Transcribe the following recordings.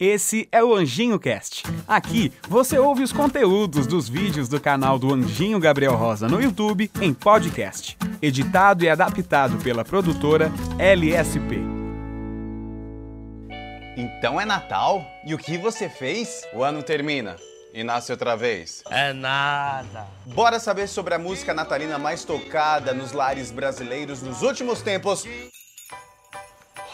Esse é o Anjinho Cast. Aqui você ouve os conteúdos dos vídeos do canal do Anjinho Gabriel Rosa no YouTube em podcast, editado e adaptado pela produtora LSP. Então é Natal? E o que você fez? O ano termina e nasce outra vez. É nada. Bora saber sobre a música natalina mais tocada nos lares brasileiros nos últimos tempos.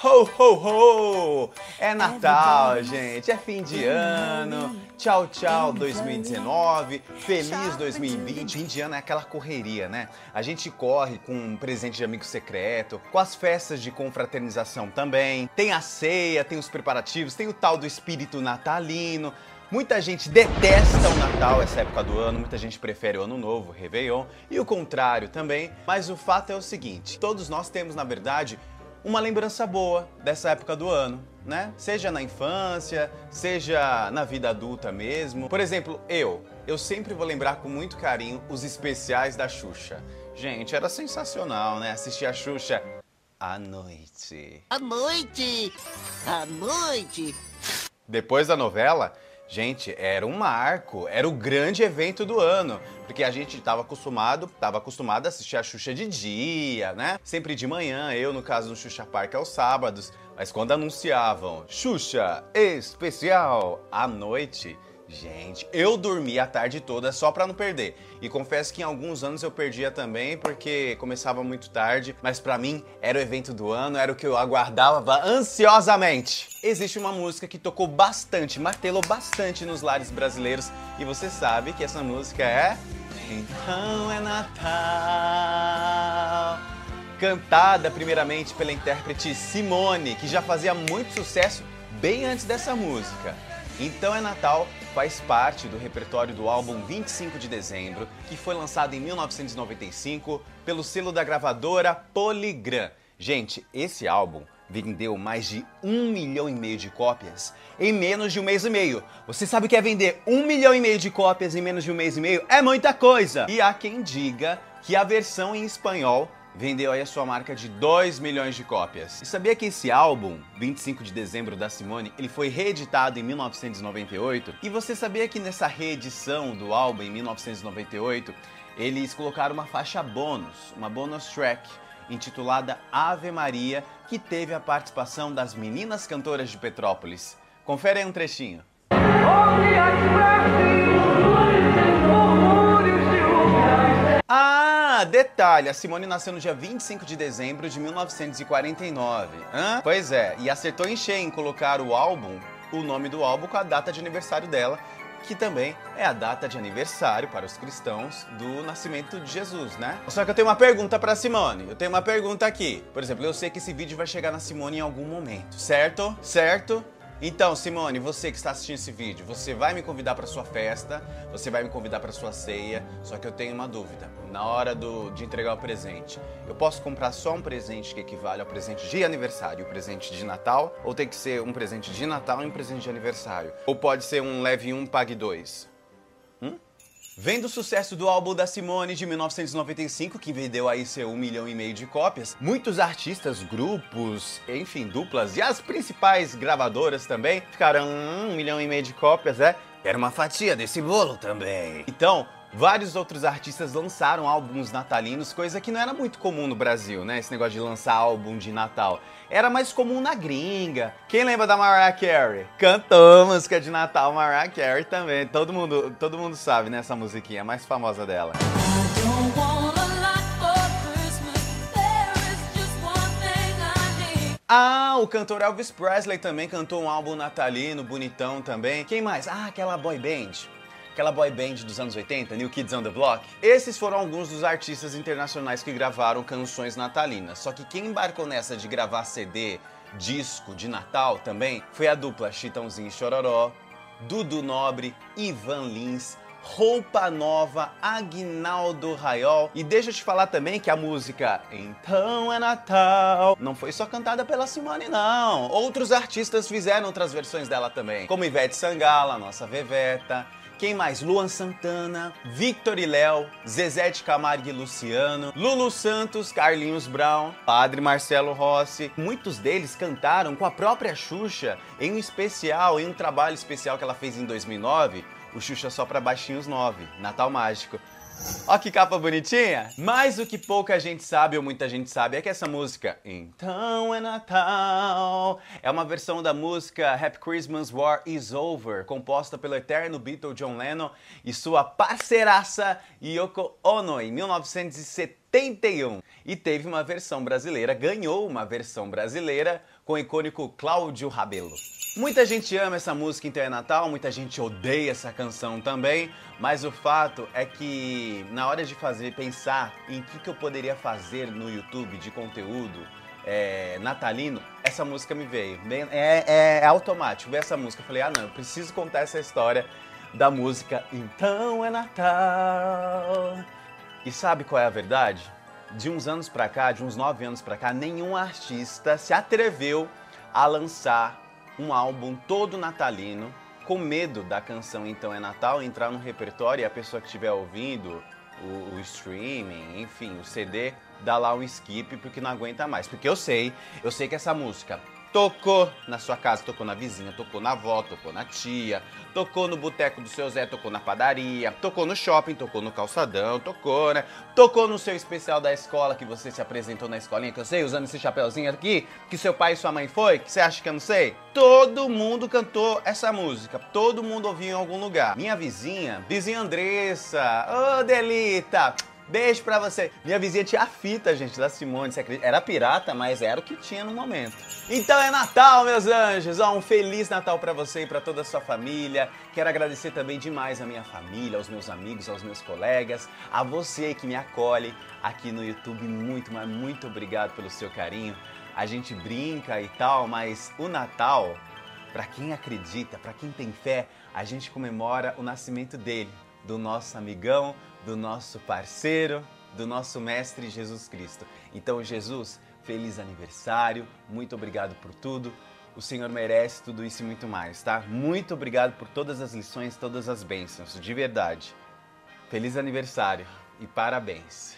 Ho, ho, ho! É Natal, gente. É fim de ano. Tchau, tchau 2019. Feliz 2020. Fim de ano é aquela correria, né? A gente corre com um presente de amigo secreto, com as festas de confraternização também. Tem a ceia, tem os preparativos, tem o tal do espírito natalino. Muita gente detesta o Natal, essa época do ano, muita gente prefere o Ano Novo, o Réveillon, e o contrário também. Mas o fato é o seguinte: todos nós temos, na verdade, uma lembrança boa dessa época do ano, né? Seja na infância, seja na vida adulta mesmo. Por exemplo, eu, eu sempre vou lembrar com muito carinho os especiais da Xuxa. Gente, era sensacional, né? Assistir a Xuxa à noite. À noite! À noite! Depois da novela, Gente, era um marco, era o grande evento do ano, porque a gente estava acostumado, estava acostumado a assistir a Xuxa de dia, né? Sempre de manhã, eu no caso do Xuxa Park aos sábados, mas quando anunciavam Xuxa especial à noite, Gente, eu dormi a tarde toda só para não perder. E confesso que em alguns anos eu perdia também porque começava muito tarde, mas para mim era o evento do ano, era o que eu aguardava ansiosamente. Existe uma música que tocou bastante, martelou bastante nos lares brasileiros e você sabe que essa música é Então é Natal. Cantada primeiramente pela intérprete Simone, que já fazia muito sucesso bem antes dessa música. Então é Natal faz parte do repertório do álbum 25 de Dezembro, que foi lançado em 1995 pelo selo da gravadora Polygram. Gente, esse álbum vendeu mais de um milhão e meio de cópias em menos de um mês e meio. Você sabe o que é vender um milhão e meio de cópias em menos de um mês e meio? É muita coisa! E há quem diga que a versão em espanhol vendeu aí a sua marca de 2 milhões de cópias. E sabia que esse álbum, 25 de dezembro da Simone, ele foi reeditado em 1998? E você sabia que nessa reedição do álbum em 1998, eles colocaram uma faixa bônus, uma bonus track, intitulada Ave Maria, que teve a participação das meninas cantoras de Petrópolis. Confere aí um trechinho. Ah, detalhe, a Simone nasceu no dia 25 de dezembro de 1949. Hã? Pois é, e acertou em cheio em colocar o álbum, o nome do álbum com a data de aniversário dela, que também é a data de aniversário para os cristãos do nascimento de Jesus, né? Só que eu tenho uma pergunta para Simone. Eu tenho uma pergunta aqui. Por exemplo, eu sei que esse vídeo vai chegar na Simone em algum momento, certo? Certo? Então, Simone, você que está assistindo esse vídeo, você vai me convidar para sua festa, você vai me convidar para sua ceia, só que eu tenho uma dúvida. Na hora do, de entregar o presente, eu posso comprar só um presente que equivale ao presente de aniversário o presente de Natal? Ou tem que ser um presente de Natal e um presente de aniversário? Ou pode ser um leve um, pague dois? Vendo o sucesso do álbum da Simone de 1995, que vendeu aí seu um milhão e meio de cópias, muitos artistas, grupos, enfim, duplas e as principais gravadoras também ficaram hum, um milhão e meio de cópias, é? Quero uma fatia desse bolo também. Então, Vários outros artistas lançaram álbuns natalinos, coisa que não era muito comum no Brasil, né? Esse negócio de lançar álbum de Natal. Era mais comum na gringa. Quem lembra da Mariah Carey? Cantou música de Natal, Mariah Carey também. Todo mundo, todo mundo sabe, né, essa musiquinha, mais famosa dela. Ah, o cantor Elvis Presley também cantou um álbum natalino, bonitão também. Quem mais? Ah, aquela boy band aquela boy band dos anos 80, New Kids on the Block. Esses foram alguns dos artistas internacionais que gravaram canções natalinas. Só que quem embarcou nessa de gravar CD, disco de Natal também foi a dupla Chitãozinho e Chororó, Dudu Nobre, Ivan Lins, Roupa Nova, Agnaldo Raiol. E deixa eu te falar também que a música Então é Natal não foi só cantada pela Simone, não. Outros artistas fizeram outras versões dela também, como Ivete Sangala, nossa Veveta, Quem mais? Luan Santana, Victor e Léo, Zezé de Camargo e Luciano, Lulu Santos, Carlinhos Brown, Padre Marcelo Rossi. Muitos deles cantaram com a própria Xuxa em um especial, em um trabalho especial que ela fez em 2009, o Xuxa Só para Baixinhos 9, Natal Mágico. Ó que capa bonitinha! Mas o que pouca gente sabe, ou muita gente sabe, é que essa música, Então é Natal, é uma versão da música Happy Christmas War Is Over, composta pelo eterno Beatle John Lennon e sua parceiraça Yoko Ono em 1971. E teve uma versão brasileira, ganhou uma versão brasileira com o icônico Cláudio Rabelo. Muita gente ama essa música Então é Natal, muita gente odeia essa canção também, mas o fato é que na hora de fazer, pensar em que, que eu poderia fazer no YouTube de conteúdo é, natalino, essa música me veio. É, é, é automático, ver essa música. Eu falei, ah não, eu preciso contar essa história da música Então é Natal. E sabe qual é a verdade? De uns anos pra cá, de uns nove anos pra cá, nenhum artista se atreveu a lançar um álbum todo natalino, com medo da canção Então é Natal entrar no repertório e a pessoa que estiver ouvindo o, o, streaming, enfim, o CD, dá lá um skip porque não aguenta mais. Porque eu sei, eu sei que essa música Tocou na sua casa, tocou na vizinha, tocou na avó, tocou na tia, tocou no boteco do seu Zé, tocou na padaria, tocou no shopping, tocou no calçadão, tocou, né? Tocou no seu especial da escola que você se apresentou na escolinha, que eu sei, usando esse chapeuzinho aqui, que seu pai e sua mãe foi, que você acha que eu não sei? Todo mundo cantou essa música, todo mundo ouviu em algum lugar. Minha vizinha, vizinha Andressa, ô oh, Delita, Beijo pra você. Minha vizinha tinha fita, gente, da Simone. Era pirata, mas era o que tinha no momento. Então é Natal, meus anjos. Ó, um feliz Natal para você e para toda a sua família. Quero agradecer também demais a minha família, aos meus amigos, aos meus colegas, a você que me acolhe aqui no YouTube. Muito, mas muito obrigado pelo seu carinho. A gente brinca e tal, mas o Natal, para quem acredita, para quem tem fé, a gente comemora o nascimento dele, do nosso amigão, do nosso parceiro, do nosso Mestre Jesus Cristo. Então, Jesus, feliz aniversário, muito obrigado por tudo. O Senhor merece tudo isso e muito mais, tá? Muito obrigado por todas as lições, todas as bênçãos, de verdade. Feliz aniversário e parabéns.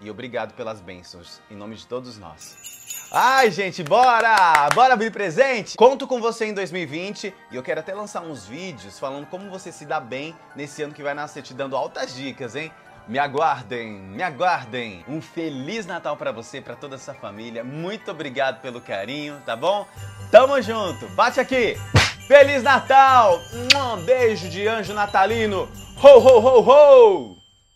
E obrigado pelas bênçãos, em nome de todos nós. Ai, gente, bora! Bora abrir presente? Conto com você em 2020 e eu quero até lançar uns vídeos falando como você se dá bem nesse ano que vai nascer, te dando altas dicas, hein? Me aguardem, me aguardem. Um feliz Natal para você, para toda essa família. Muito obrigado pelo carinho, tá bom? Tamo junto. Bate aqui. Feliz Natal. Um beijo de anjo natalino. Ho ho ho ho.